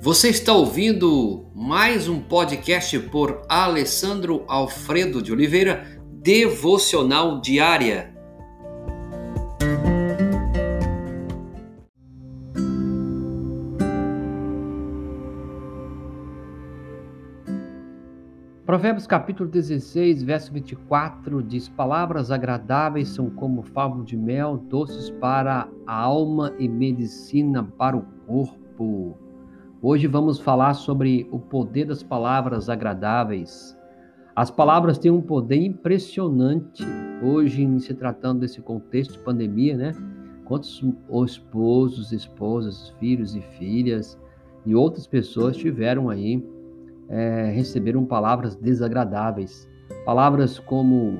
Você está ouvindo mais um podcast por Alessandro Alfredo de Oliveira, Devocional Diária. Provérbios capítulo 16, verso 24 diz: Palavras agradáveis são como favo de mel, doces para a alma e medicina para o corpo. Hoje vamos falar sobre o poder das palavras agradáveis. As palavras têm um poder impressionante hoje, em se tratando desse contexto de pandemia, né? Quantos esposos, esposas, filhos e filhas e outras pessoas tiveram aí é, receberam palavras desagradáveis. Palavras como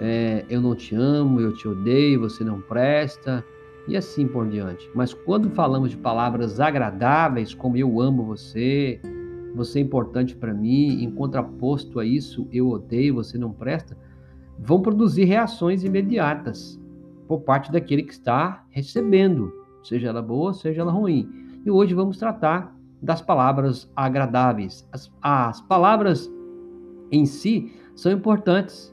é, eu não te amo, eu te odeio, você não presta, e assim por diante. Mas quando falamos de palavras agradáveis, como eu amo você, você é importante para mim, em contraposto a isso, eu odeio, você não presta, vão produzir reações imediatas por parte daquele que está recebendo, seja ela boa, seja ela ruim. E hoje vamos tratar das palavras agradáveis. As, as palavras em si são importantes,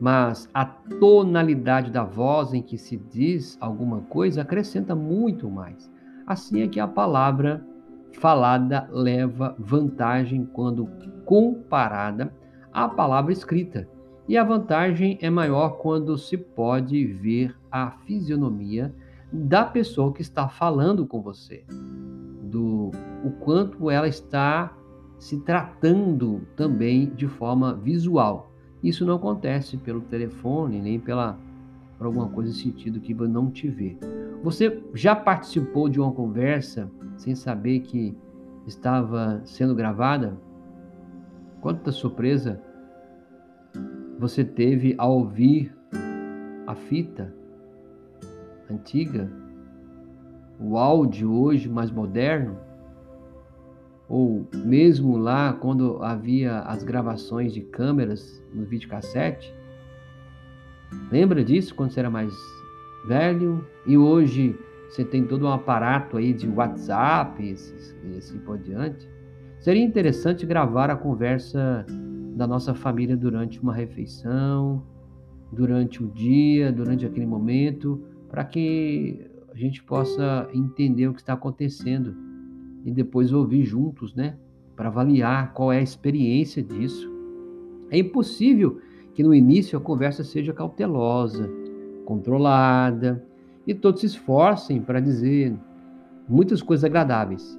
mas a tonalidade da voz em que se diz alguma coisa acrescenta muito mais. Assim é que a palavra falada leva vantagem quando comparada à palavra escrita. E a vantagem é maior quando se pode ver a fisionomia da pessoa que está falando com você do o quanto ela está se tratando também de forma visual. Isso não acontece pelo telefone, nem pela por alguma coisa sentido que não te vê. Você já participou de uma conversa sem saber que estava sendo gravada? Quanta surpresa você teve ao ouvir a fita antiga o áudio hoje mais moderno, ou mesmo lá quando havia as gravações de câmeras no videocassete. Lembra disso quando você era mais velho? E hoje você tem todo um aparato aí de WhatsApp e assim por diante. Seria interessante gravar a conversa da nossa família durante uma refeição, durante o dia, durante aquele momento, para que a gente possa entender o que está acontecendo e depois ouvir juntos, né? Para avaliar qual é a experiência disso. É impossível que no início a conversa seja cautelosa, controlada e todos se esforcem para dizer muitas coisas agradáveis,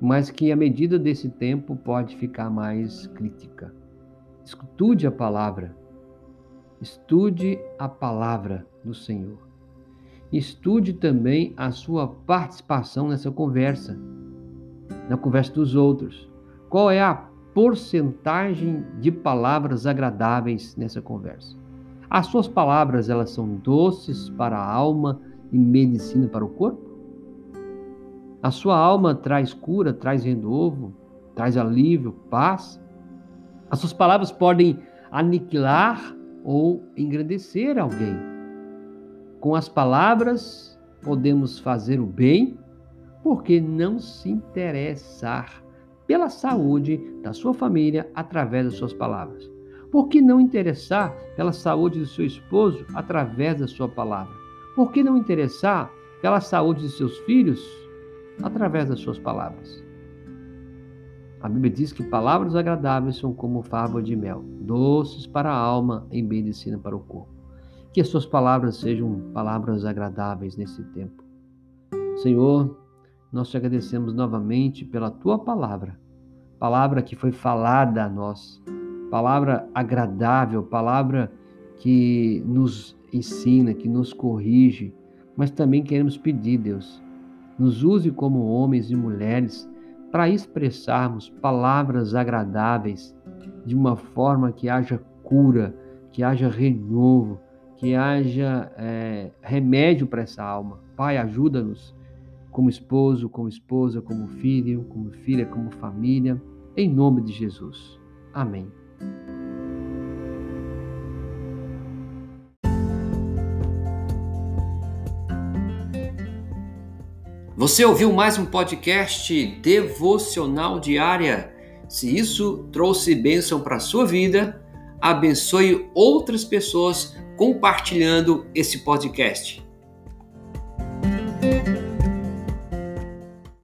mas que à medida desse tempo pode ficar mais crítica. Estude a palavra. Estude a palavra do Senhor estude também a sua participação nessa conversa, na conversa dos outros. Qual é a porcentagem de palavras agradáveis nessa conversa? As suas palavras, elas são doces para a alma e medicina para o corpo? A sua alma traz cura, traz renovo, traz alívio, paz? As suas palavras podem aniquilar ou engrandecer alguém? Com as palavras podemos fazer o bem, porque não se interessar pela saúde da sua família através das suas palavras? Por que não interessar pela saúde do seu esposo através da sua palavra? Por que não interessar pela saúde de seus filhos através das suas palavras? A Bíblia diz que palavras agradáveis são como favo de mel, doces para a alma e medicina para o corpo. Que as suas palavras sejam palavras agradáveis nesse tempo. Senhor, nós te agradecemos novamente pela tua palavra, palavra que foi falada a nós, palavra agradável, palavra que nos ensina, que nos corrige, mas também queremos pedir, Deus, nos use como homens e mulheres para expressarmos palavras agradáveis de uma forma que haja cura, que haja renovo, que haja é, remédio para essa alma. Pai, ajuda-nos como esposo, como esposa, como filho, como filha, como família, em nome de Jesus. Amém. Você ouviu mais um podcast devocional diária? Se isso trouxe bênção para a sua vida, abençoe outras pessoas compartilhando esse podcast.